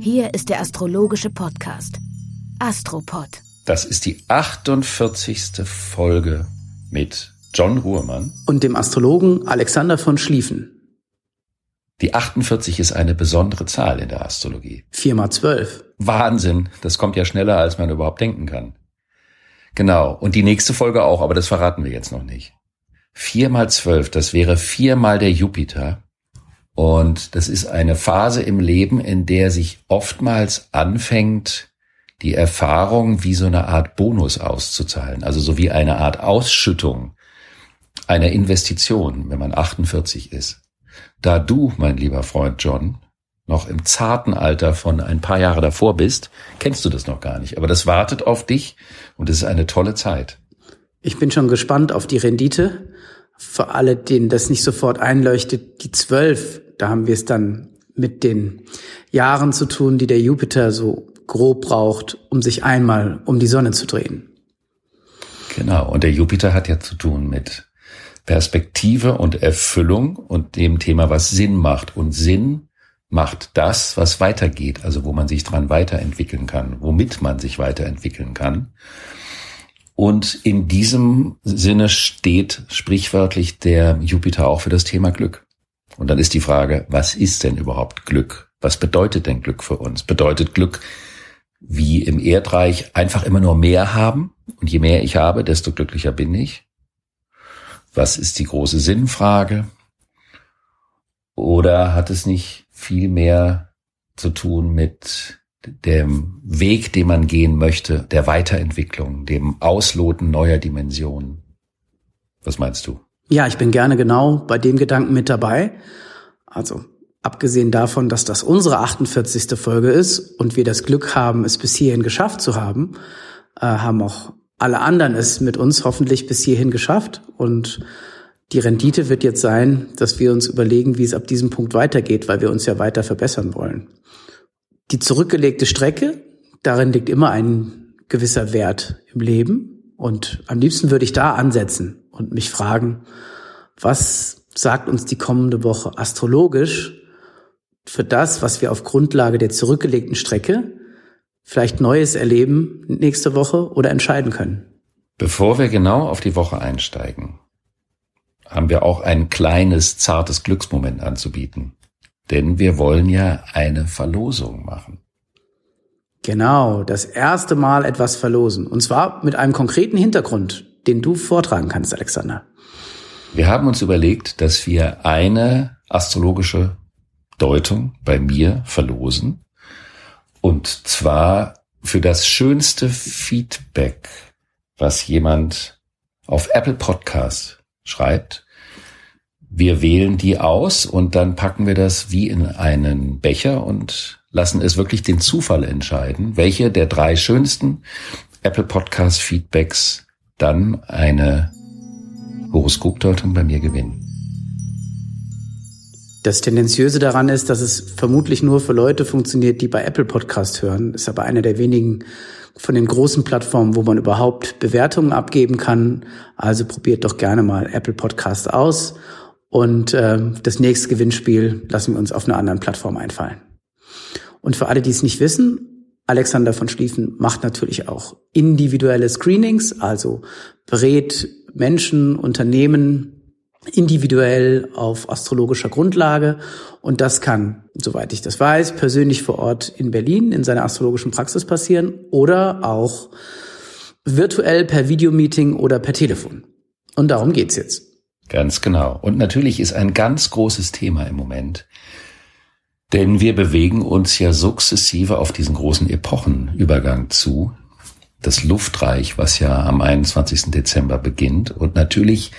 Hier ist der astrologische Podcast Astropod. Das ist die 48. Folge mit John Ruhrmann und dem Astrologen Alexander von Schlieffen. Die 48 ist eine besondere Zahl in der Astrologie. 4 mal 12. Wahnsinn, das kommt ja schneller, als man überhaupt denken kann. Genau, und die nächste Folge auch, aber das verraten wir jetzt noch nicht. 4 mal 12, das wäre viermal der Jupiter. Und das ist eine Phase im Leben, in der sich oftmals anfängt, die Erfahrung wie so eine Art Bonus auszuzahlen, also so wie eine Art Ausschüttung einer Investition, wenn man 48 ist. Da du, mein lieber Freund John, noch im zarten Alter von ein paar Jahre davor bist, kennst du das noch gar nicht. Aber das wartet auf dich und es ist eine tolle Zeit. Ich bin schon gespannt auf die Rendite. Für alle, denen das nicht sofort einleuchtet, die zwölf da haben wir es dann mit den Jahren zu tun, die der Jupiter so grob braucht, um sich einmal um die Sonne zu drehen. Genau, und der Jupiter hat ja zu tun mit Perspektive und Erfüllung und dem Thema, was Sinn macht. Und Sinn macht das, was weitergeht, also wo man sich dran weiterentwickeln kann, womit man sich weiterentwickeln kann. Und in diesem Sinne steht sprichwörtlich der Jupiter auch für das Thema Glück. Und dann ist die Frage, was ist denn überhaupt Glück? Was bedeutet denn Glück für uns? Bedeutet Glück wie im Erdreich einfach immer nur mehr haben? Und je mehr ich habe, desto glücklicher bin ich? Was ist die große Sinnfrage? Oder hat es nicht viel mehr zu tun mit dem Weg, den man gehen möchte, der Weiterentwicklung, dem Ausloten neuer Dimensionen? Was meinst du? Ja, ich bin gerne genau bei dem Gedanken mit dabei. Also abgesehen davon, dass das unsere 48. Folge ist und wir das Glück haben, es bis hierhin geschafft zu haben, äh, haben auch alle anderen es mit uns hoffentlich bis hierhin geschafft. Und die Rendite wird jetzt sein, dass wir uns überlegen, wie es ab diesem Punkt weitergeht, weil wir uns ja weiter verbessern wollen. Die zurückgelegte Strecke, darin liegt immer ein gewisser Wert im Leben. Und am liebsten würde ich da ansetzen und mich fragen, was sagt uns die kommende Woche astrologisch für das, was wir auf Grundlage der zurückgelegten Strecke vielleicht Neues erleben nächste Woche oder entscheiden können. Bevor wir genau auf die Woche einsteigen, haben wir auch ein kleines, zartes Glücksmoment anzubieten. Denn wir wollen ja eine Verlosung machen. Genau, das erste Mal etwas verlosen. Und zwar mit einem konkreten Hintergrund den du vortragen kannst, Alexander. Wir haben uns überlegt, dass wir eine astrologische Deutung bei mir verlosen. Und zwar für das schönste Feedback, was jemand auf Apple Podcast schreibt. Wir wählen die aus und dann packen wir das wie in einen Becher und lassen es wirklich den Zufall entscheiden, welche der drei schönsten Apple Podcast Feedbacks dann eine Horoskopdeutung bei mir gewinnen. Das Tendenziöse daran ist, dass es vermutlich nur für Leute funktioniert, die bei Apple Podcast hören. Ist aber eine der wenigen von den großen Plattformen, wo man überhaupt Bewertungen abgeben kann. Also probiert doch gerne mal Apple Podcast aus. Und äh, das nächste Gewinnspiel lassen wir uns auf einer anderen Plattform einfallen. Und für alle, die es nicht wissen, Alexander von Schlieffen macht natürlich auch individuelle Screenings, also berät Menschen, Unternehmen individuell auf astrologischer Grundlage. Und das kann, soweit ich das weiß, persönlich vor Ort in Berlin in seiner astrologischen Praxis passieren oder auch virtuell per Videomeeting oder per Telefon. Und darum geht's jetzt. Ganz genau. Und natürlich ist ein ganz großes Thema im Moment denn wir bewegen uns ja sukzessive auf diesen großen Epochenübergang zu. Das Luftreich, was ja am 21. Dezember beginnt. Und natürlich,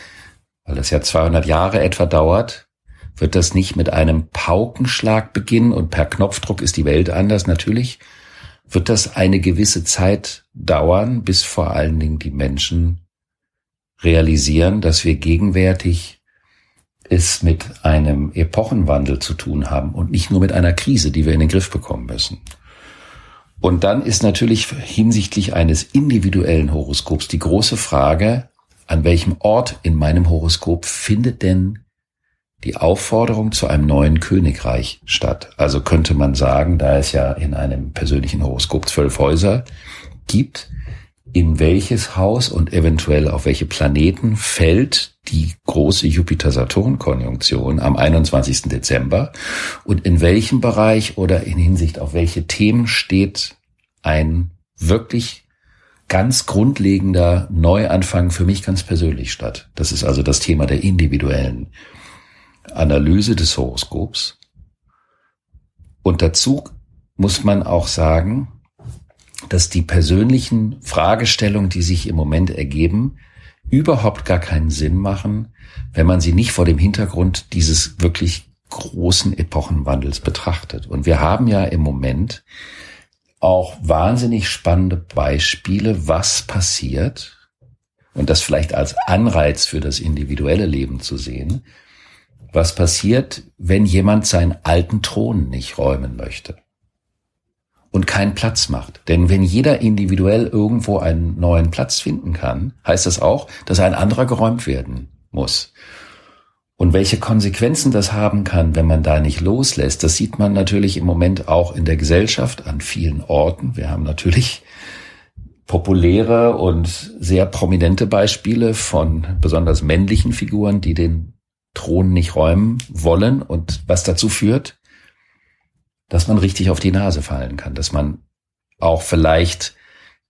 weil das ja 200 Jahre etwa dauert, wird das nicht mit einem Paukenschlag beginnen und per Knopfdruck ist die Welt anders. Natürlich wird das eine gewisse Zeit dauern, bis vor allen Dingen die Menschen realisieren, dass wir gegenwärtig es mit einem Epochenwandel zu tun haben und nicht nur mit einer Krise, die wir in den Griff bekommen müssen. Und dann ist natürlich hinsichtlich eines individuellen Horoskops die große Frage, an welchem Ort in meinem Horoskop findet denn die Aufforderung zu einem neuen Königreich statt. Also könnte man sagen, da es ja in einem persönlichen Horoskop zwölf Häuser gibt, in welches Haus und eventuell auf welche Planeten fällt die große Jupiter-Saturn-Konjunktion am 21. Dezember und in welchem Bereich oder in Hinsicht auf welche Themen steht ein wirklich ganz grundlegender Neuanfang für mich ganz persönlich statt. Das ist also das Thema der individuellen Analyse des Horoskops. Und dazu muss man auch sagen, dass die persönlichen Fragestellungen, die sich im Moment ergeben, überhaupt gar keinen Sinn machen, wenn man sie nicht vor dem Hintergrund dieses wirklich großen Epochenwandels betrachtet. Und wir haben ja im Moment auch wahnsinnig spannende Beispiele, was passiert, und das vielleicht als Anreiz für das individuelle Leben zu sehen, was passiert, wenn jemand seinen alten Thron nicht räumen möchte und keinen Platz macht. Denn wenn jeder individuell irgendwo einen neuen Platz finden kann, heißt das auch, dass ein anderer geräumt werden muss. Und welche Konsequenzen das haben kann, wenn man da nicht loslässt, das sieht man natürlich im Moment auch in der Gesellschaft an vielen Orten. Wir haben natürlich populäre und sehr prominente Beispiele von besonders männlichen Figuren, die den Thron nicht räumen wollen und was dazu führt, dass man richtig auf die Nase fallen kann, dass man auch vielleicht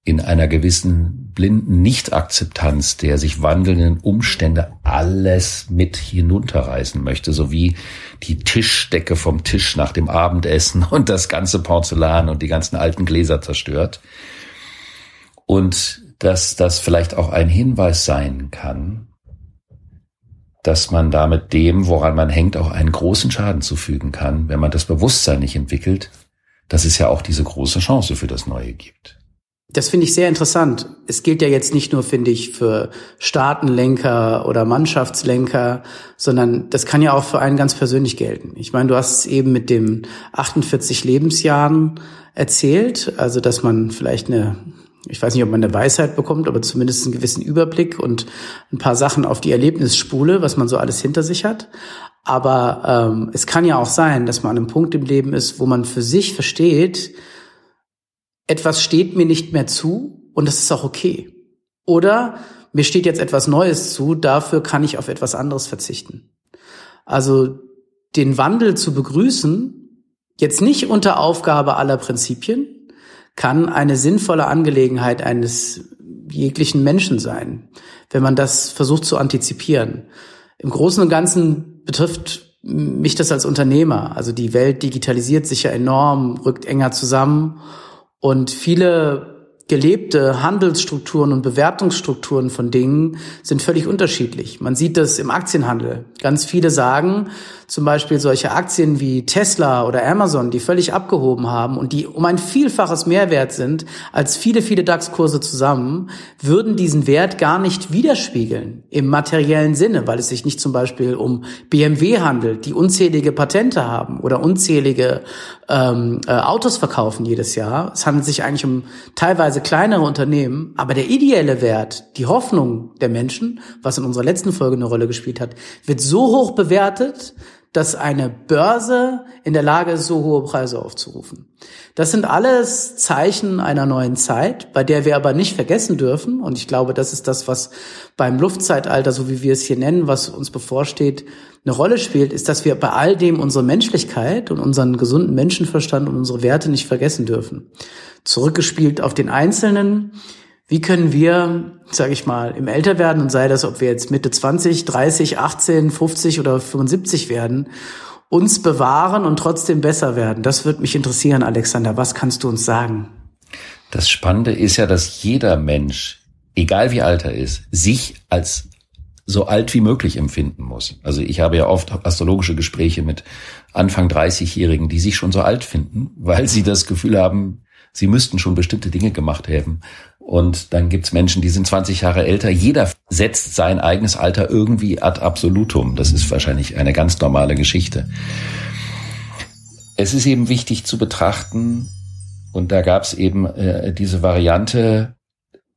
in einer gewissen blinden Nichtakzeptanz der sich wandelnden Umstände alles mit hinunterreißen möchte, sowie die Tischdecke vom Tisch nach dem Abendessen und das ganze Porzellan und die ganzen alten Gläser zerstört. Und dass das vielleicht auch ein Hinweis sein kann, dass man damit dem, woran man hängt, auch einen großen Schaden zufügen kann, wenn man das Bewusstsein nicht entwickelt, dass es ja auch diese große Chance für das Neue gibt. Das finde ich sehr interessant. Es gilt ja jetzt nicht nur, finde ich, für Staatenlenker oder Mannschaftslenker, sondern das kann ja auch für einen ganz persönlich gelten. Ich meine, du hast es eben mit dem 48 Lebensjahren erzählt, also dass man vielleicht eine ich weiß nicht, ob man eine Weisheit bekommt, aber zumindest einen gewissen Überblick und ein paar Sachen auf die Erlebnisspule, was man so alles hinter sich hat. Aber ähm, es kann ja auch sein, dass man an einem Punkt im Leben ist, wo man für sich versteht, etwas steht mir nicht mehr zu und das ist auch okay. Oder mir steht jetzt etwas Neues zu, dafür kann ich auf etwas anderes verzichten. Also den Wandel zu begrüßen, jetzt nicht unter Aufgabe aller Prinzipien, kann eine sinnvolle Angelegenheit eines jeglichen Menschen sein, wenn man das versucht zu antizipieren. Im Großen und Ganzen betrifft mich das als Unternehmer. Also die Welt digitalisiert sich ja enorm, rückt enger zusammen und viele gelebte Handelsstrukturen und Bewertungsstrukturen von Dingen sind völlig unterschiedlich. Man sieht das im Aktienhandel. Ganz viele sagen, zum Beispiel solche Aktien wie Tesla oder Amazon, die völlig abgehoben haben und die um ein Vielfaches mehr wert sind als viele, viele DAX-Kurse zusammen, würden diesen Wert gar nicht widerspiegeln im materiellen Sinne, weil es sich nicht zum Beispiel um BMW handelt, die unzählige Patente haben oder unzählige ähm, äh, Autos verkaufen jedes Jahr. Es handelt sich eigentlich um teilweise kleinere Unternehmen, aber der ideelle Wert, die Hoffnung der Menschen, was in unserer letzten Folge eine Rolle gespielt hat, wird so hoch bewertet, dass eine Börse in der Lage ist, so hohe Preise aufzurufen. Das sind alles Zeichen einer neuen Zeit, bei der wir aber nicht vergessen dürfen, und ich glaube, das ist das, was beim Luftzeitalter, so wie wir es hier nennen, was uns bevorsteht, eine Rolle spielt, ist, dass wir bei all dem unsere Menschlichkeit und unseren gesunden Menschenverstand und unsere Werte nicht vergessen dürfen. Zurückgespielt auf den Einzelnen, wie können wir, sage ich mal, im Älterwerden und sei das, ob wir jetzt Mitte 20, 30, 18, 50 oder 75 werden, uns bewahren und trotzdem besser werden? Das würde mich interessieren, Alexander. Was kannst du uns sagen? Das Spannende ist ja, dass jeder Mensch, egal wie alt er ist, sich als so alt wie möglich empfinden muss. Also ich habe ja oft astrologische Gespräche mit Anfang 30-Jährigen, die sich schon so alt finden, weil sie das Gefühl haben, sie müssten schon bestimmte Dinge gemacht haben. Und dann gibt's Menschen, die sind 20 Jahre älter. Jeder setzt sein eigenes Alter irgendwie ad absolutum. Das ist wahrscheinlich eine ganz normale Geschichte. Es ist eben wichtig zu betrachten, und da gab's eben äh, diese Variante,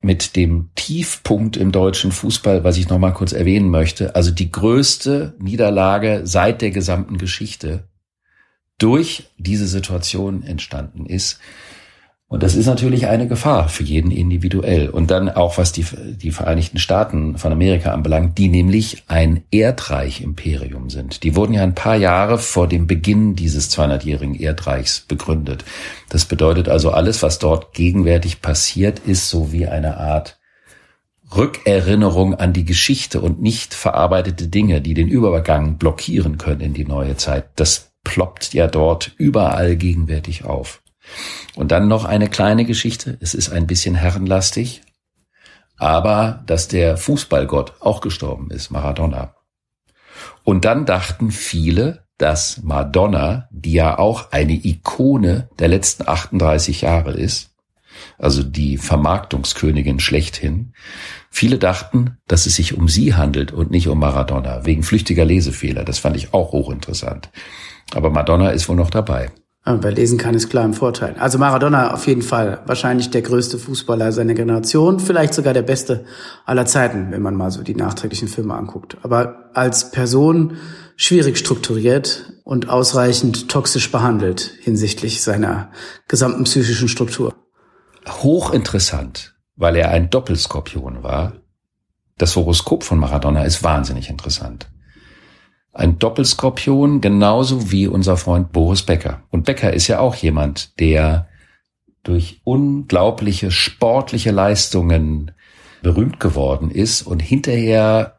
mit dem Tiefpunkt im deutschen Fußball, was ich noch mal kurz erwähnen möchte, also die größte Niederlage seit der gesamten Geschichte durch diese Situation entstanden ist. Und das ist natürlich eine Gefahr für jeden individuell. Und dann auch, was die, die Vereinigten Staaten von Amerika anbelangt, die nämlich ein Erdreich-Imperium sind. Die wurden ja ein paar Jahre vor dem Beginn dieses 200-jährigen Erdreichs begründet. Das bedeutet also, alles, was dort gegenwärtig passiert, ist so wie eine Art Rückerinnerung an die Geschichte und nicht verarbeitete Dinge, die den Übergang blockieren können in die neue Zeit. Das ploppt ja dort überall gegenwärtig auf. Und dann noch eine kleine Geschichte. Es ist ein bisschen herrenlastig, aber dass der Fußballgott auch gestorben ist, Maradona. Und dann dachten viele, dass Madonna, die ja auch eine Ikone der letzten 38 Jahre ist, also die Vermarktungskönigin schlechthin, viele dachten, dass es sich um sie handelt und nicht um Maradona, wegen flüchtiger Lesefehler. Das fand ich auch hochinteressant. Aber Madonna ist wohl noch dabei. Wer lesen kann, ist klar im Vorteil. Also Maradona auf jeden Fall wahrscheinlich der größte Fußballer seiner Generation, vielleicht sogar der beste aller Zeiten, wenn man mal so die nachträglichen Filme anguckt. Aber als Person schwierig strukturiert und ausreichend toxisch behandelt hinsichtlich seiner gesamten psychischen Struktur. Hochinteressant, weil er ein Doppelskorpion war. Das Horoskop von Maradona ist wahnsinnig interessant ein Doppelskorpion, genauso wie unser Freund Boris Becker. Und Becker ist ja auch jemand, der durch unglaubliche sportliche Leistungen berühmt geworden ist und hinterher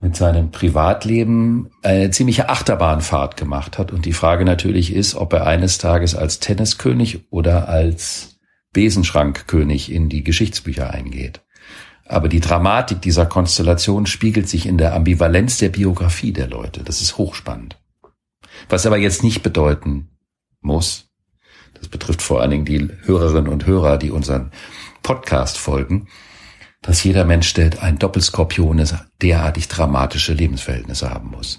mit seinem Privatleben eine ziemliche Achterbahnfahrt gemacht hat. Und die Frage natürlich ist, ob er eines Tages als Tenniskönig oder als Besenschrankkönig in die Geschichtsbücher eingeht. Aber die Dramatik dieser Konstellation spiegelt sich in der Ambivalenz der Biografie der Leute. Das ist hochspannend. Was aber jetzt nicht bedeuten muss, das betrifft vor allen Dingen die Hörerinnen und Hörer, die unseren Podcast folgen, dass jeder Mensch, der ein Doppelskorpion ist, derartig dramatische Lebensverhältnisse haben muss.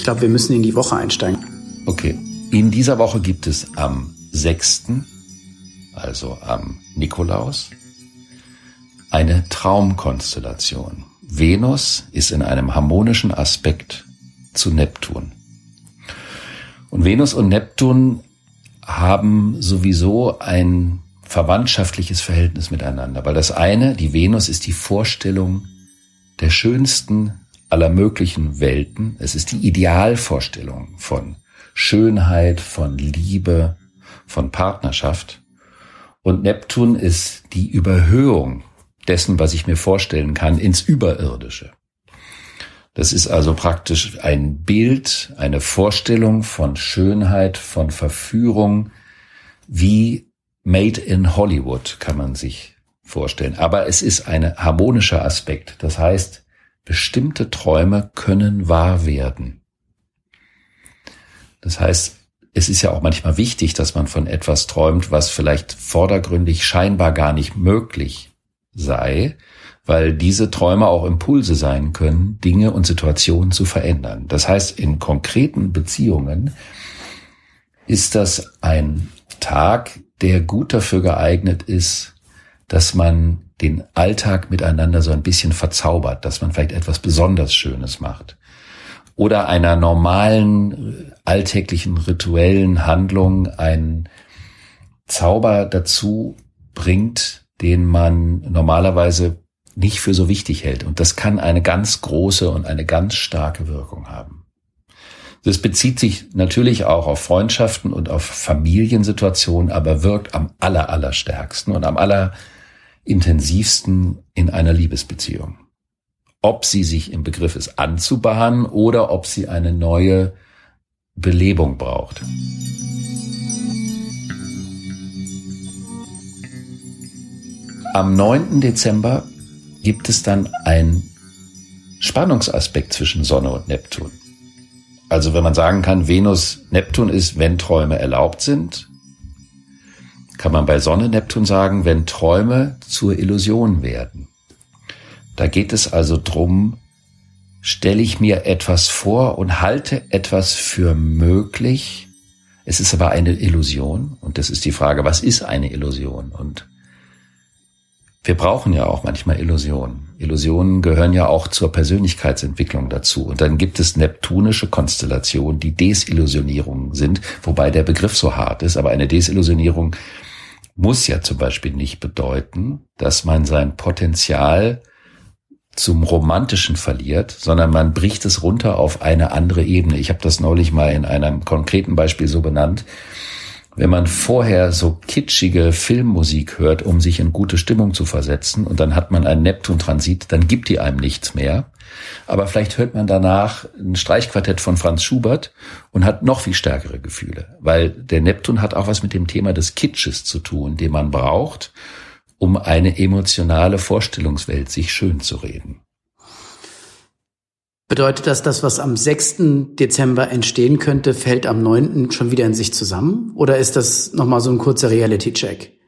Ich glaube, wir müssen in die Woche einsteigen. Okay. In dieser Woche gibt es am 6., also am Nikolaus, eine Traumkonstellation. Venus ist in einem harmonischen Aspekt zu Neptun. Und Venus und Neptun haben sowieso ein verwandtschaftliches Verhältnis miteinander, weil das eine, die Venus, ist die Vorstellung der schönsten aller möglichen Welten. Es ist die Idealvorstellung von Schönheit, von Liebe, von Partnerschaft. Und Neptun ist die Überhöhung dessen, was ich mir vorstellen kann, ins Überirdische. Das ist also praktisch ein Bild, eine Vorstellung von Schönheit, von Verführung, wie Made in Hollywood kann man sich vorstellen. Aber es ist ein harmonischer Aspekt. Das heißt, bestimmte Träume können wahr werden. Das heißt, es ist ja auch manchmal wichtig, dass man von etwas träumt, was vielleicht vordergründig scheinbar gar nicht möglich sei, weil diese Träume auch Impulse sein können, Dinge und Situationen zu verändern. Das heißt, in konkreten Beziehungen ist das ein Tag, der gut dafür geeignet ist, dass man den Alltag miteinander so ein bisschen verzaubert, dass man vielleicht etwas besonders Schönes macht. oder einer normalen alltäglichen rituellen Handlung einen Zauber dazu bringt, den man normalerweise nicht für so wichtig hält. Und das kann eine ganz große und eine ganz starke Wirkung haben. Das bezieht sich natürlich auch auf Freundschaften und auf Familiensituationen, aber wirkt am aller, allerstärksten und am allerintensivsten in einer Liebesbeziehung. Ob sie sich im Begriff ist anzubahnen oder ob sie eine neue Belebung braucht. Am 9. Dezember gibt es dann ein Spannungsaspekt zwischen Sonne und Neptun. Also wenn man sagen kann, Venus Neptun ist, wenn Träume erlaubt sind, kann man bei Sonne Neptun sagen, wenn Träume zur Illusion werden. Da geht es also drum, stelle ich mir etwas vor und halte etwas für möglich. Es ist aber eine Illusion und das ist die Frage, was ist eine Illusion? Und wir brauchen ja auch manchmal Illusionen. Illusionen gehören ja auch zur Persönlichkeitsentwicklung dazu. Und dann gibt es neptunische Konstellationen, die Desillusionierungen sind, wobei der Begriff so hart ist. Aber eine Desillusionierung muss ja zum Beispiel nicht bedeuten, dass man sein Potenzial zum Romantischen verliert, sondern man bricht es runter auf eine andere Ebene. Ich habe das neulich mal in einem konkreten Beispiel so benannt wenn man vorher so kitschige Filmmusik hört, um sich in gute Stimmung zu versetzen, und dann hat man einen Neptun-Transit, dann gibt die einem nichts mehr. Aber vielleicht hört man danach ein Streichquartett von Franz Schubert und hat noch viel stärkere Gefühle, weil der Neptun hat auch was mit dem Thema des Kitsches zu tun, den man braucht, um eine emotionale Vorstellungswelt sich schön zu reden. Bedeutet das, dass was am 6. Dezember entstehen könnte, fällt am 9. schon wieder in sich zusammen? Oder ist das nochmal so ein kurzer Reality-Check?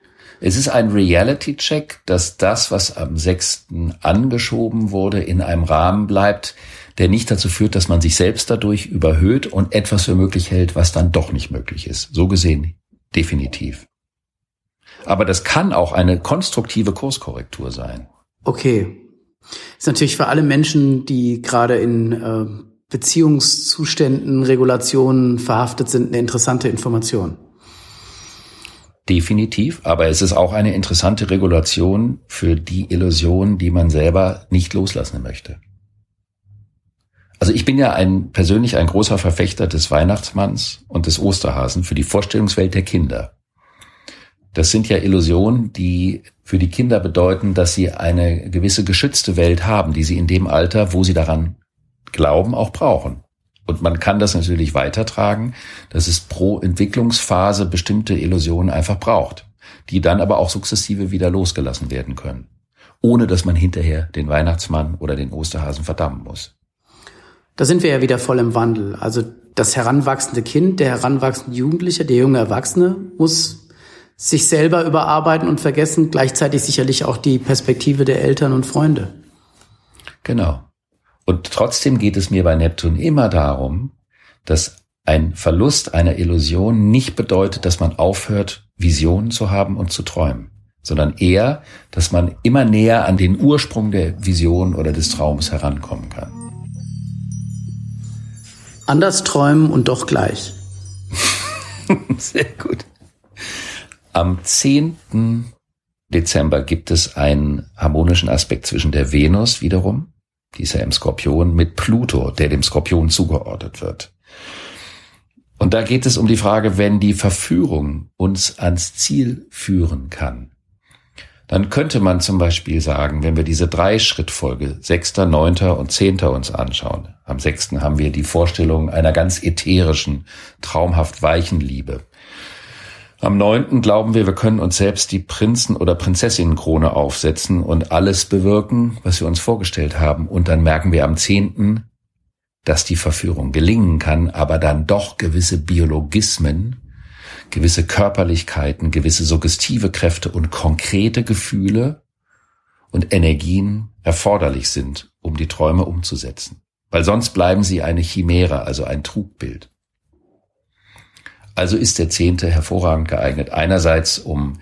Es ist ein Reality-Check, dass das, was am 6. angeschoben wurde, in einem Rahmen bleibt, der nicht dazu führt, dass man sich selbst dadurch überhöht und etwas für möglich hält, was dann doch nicht möglich ist. So gesehen definitiv. Aber das kann auch eine konstruktive Kurskorrektur sein. Okay, ist natürlich für alle Menschen, die gerade in äh, Beziehungszuständen, Regulationen verhaftet sind, eine interessante Information. Definitiv, aber es ist auch eine interessante Regulation für die Illusion, die man selber nicht loslassen möchte. Also ich bin ja ein persönlich ein großer Verfechter des Weihnachtsmanns und des Osterhasen für die Vorstellungswelt der Kinder. Das sind ja Illusionen, die für die Kinder bedeuten, dass sie eine gewisse geschützte Welt haben, die sie in dem Alter, wo sie daran glauben, auch brauchen. Und man kann das natürlich weitertragen, dass es pro Entwicklungsphase bestimmte Illusionen einfach braucht, die dann aber auch sukzessive wieder losgelassen werden können, ohne dass man hinterher den Weihnachtsmann oder den Osterhasen verdammen muss. Da sind wir ja wieder voll im Wandel. Also das heranwachsende Kind, der heranwachsende Jugendliche, der junge Erwachsene muss sich selber überarbeiten und vergessen gleichzeitig sicherlich auch die Perspektive der Eltern und Freunde. Genau. Und trotzdem geht es mir bei Neptun immer darum, dass ein Verlust einer Illusion nicht bedeutet, dass man aufhört, Visionen zu haben und zu träumen, sondern eher, dass man immer näher an den Ursprung der Vision oder des Traums herankommen kann. Anders träumen und doch gleich. Sehr gut. Am 10. Dezember gibt es einen harmonischen Aspekt zwischen der Venus wiederum, die ist ja im Skorpion, mit Pluto, der dem Skorpion zugeordnet wird. Und da geht es um die Frage, wenn die Verführung uns ans Ziel führen kann, dann könnte man zum Beispiel sagen, wenn wir diese drei Schrittfolge, sechster, neunter und zehnter uns anschauen. Am sechsten haben wir die Vorstellung einer ganz ätherischen, traumhaft weichen Liebe. Am neunten glauben wir, wir können uns selbst die Prinzen- oder Prinzessinnenkrone aufsetzen und alles bewirken, was wir uns vorgestellt haben. Und dann merken wir am zehnten, dass die Verführung gelingen kann, aber dann doch gewisse Biologismen, gewisse Körperlichkeiten, gewisse suggestive Kräfte und konkrete Gefühle und Energien erforderlich sind, um die Träume umzusetzen. Weil sonst bleiben sie eine Chimäre, also ein Trugbild. Also ist der Zehnte hervorragend geeignet. Einerseits, um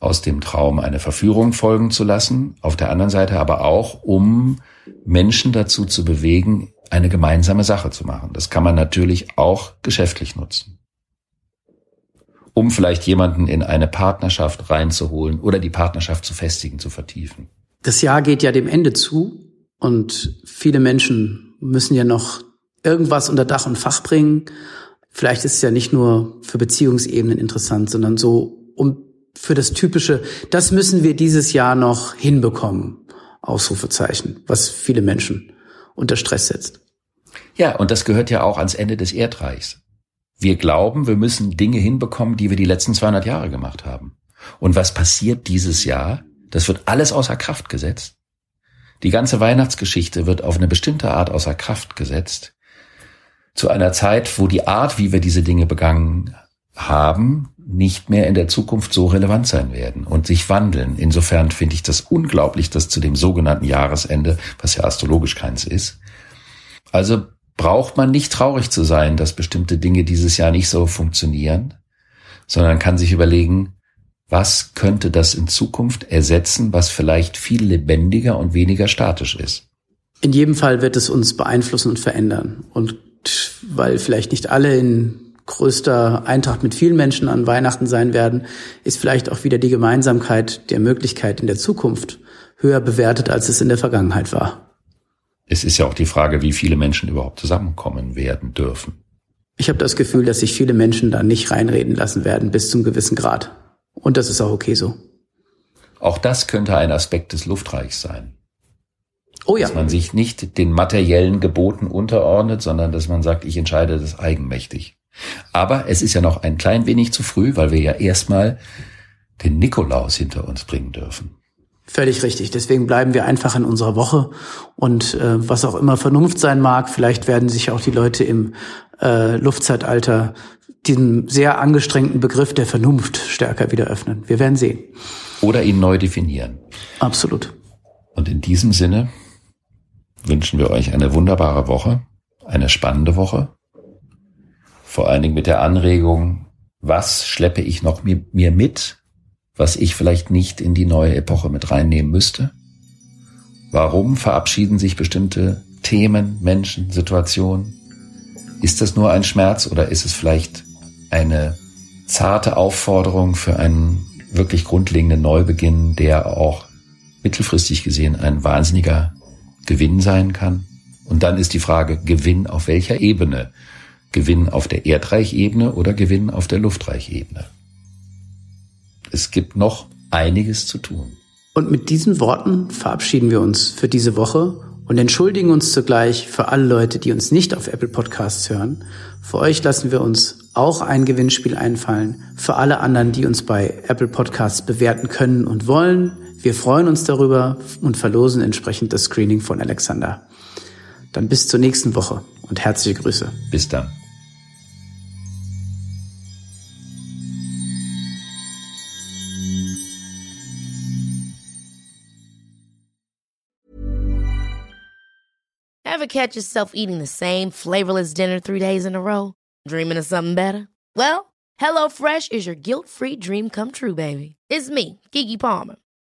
aus dem Traum eine Verführung folgen zu lassen, auf der anderen Seite aber auch, um Menschen dazu zu bewegen, eine gemeinsame Sache zu machen. Das kann man natürlich auch geschäftlich nutzen. Um vielleicht jemanden in eine Partnerschaft reinzuholen oder die Partnerschaft zu festigen, zu vertiefen. Das Jahr geht ja dem Ende zu und viele Menschen müssen ja noch irgendwas unter Dach und Fach bringen. Vielleicht ist es ja nicht nur für Beziehungsebenen interessant, sondern so um für das typische, das müssen wir dieses Jahr noch hinbekommen. Ausrufezeichen, was viele Menschen unter Stress setzt. Ja, und das gehört ja auch ans Ende des Erdreichs. Wir glauben, wir müssen Dinge hinbekommen, die wir die letzten 200 Jahre gemacht haben. Und was passiert dieses Jahr? Das wird alles außer Kraft gesetzt. Die ganze Weihnachtsgeschichte wird auf eine bestimmte Art außer Kraft gesetzt. Zu einer Zeit, wo die Art, wie wir diese Dinge begangen haben, nicht mehr in der Zukunft so relevant sein werden und sich wandeln. Insofern finde ich das unglaublich, dass zu dem sogenannten Jahresende, was ja astrologisch keins ist, also braucht man nicht traurig zu sein, dass bestimmte Dinge dieses Jahr nicht so funktionieren, sondern kann sich überlegen, was könnte das in Zukunft ersetzen, was vielleicht viel lebendiger und weniger statisch ist. In jedem Fall wird es uns beeinflussen und verändern. Und weil vielleicht nicht alle in größter Eintracht mit vielen Menschen an Weihnachten sein werden, ist vielleicht auch wieder die Gemeinsamkeit der Möglichkeit in der Zukunft höher bewertet, als es in der Vergangenheit war. Es ist ja auch die Frage, wie viele Menschen überhaupt zusammenkommen werden dürfen. Ich habe das Gefühl, dass sich viele Menschen da nicht reinreden lassen werden bis zum gewissen Grad. Und das ist auch okay so. Auch das könnte ein Aspekt des Luftreichs sein. Oh ja. Dass man sich nicht den materiellen Geboten unterordnet, sondern dass man sagt, ich entscheide das eigenmächtig. Aber es ist ja noch ein klein wenig zu früh, weil wir ja erstmal den Nikolaus hinter uns bringen dürfen. Völlig richtig. Deswegen bleiben wir einfach in unserer Woche und äh, was auch immer Vernunft sein mag, vielleicht werden sich auch die Leute im äh, Luftzeitalter diesen sehr angestrengten Begriff der Vernunft stärker wieder öffnen. Wir werden sehen. Oder ihn neu definieren. Absolut. Und in diesem Sinne wünschen wir euch eine wunderbare Woche, eine spannende Woche vor allen Dingen mit der Anregung, was schleppe ich noch mir, mit, was ich vielleicht nicht in die neue Epoche mit reinnehmen müsste? Warum verabschieden sich bestimmte Themen, Menschen, Situationen? Ist das nur ein Schmerz oder ist es vielleicht eine zarte Aufforderung für einen wirklich grundlegenden Neubeginn, der auch mittelfristig gesehen ein wahnsinniger Gewinn sein kann? Und dann ist die Frage, Gewinn auf welcher Ebene? Gewinn auf der Erdreichebene oder Gewinn auf der Luftreichebene. Es gibt noch einiges zu tun. Und mit diesen Worten verabschieden wir uns für diese Woche und entschuldigen uns zugleich für alle Leute, die uns nicht auf Apple Podcasts hören. Für euch lassen wir uns auch ein Gewinnspiel einfallen. Für alle anderen, die uns bei Apple Podcasts bewerten können und wollen. Wir freuen uns darüber und verlosen entsprechend das Screening von Alexander. Dann bis zur nächsten Woche und herzliche Grüße. Bis dann. Ever catch yourself eating the same flavorless dinner three days in a row? Dreaming of something better? Well, HelloFresh is your guilt-free dream come true, baby. It's me, Kiki Palmer.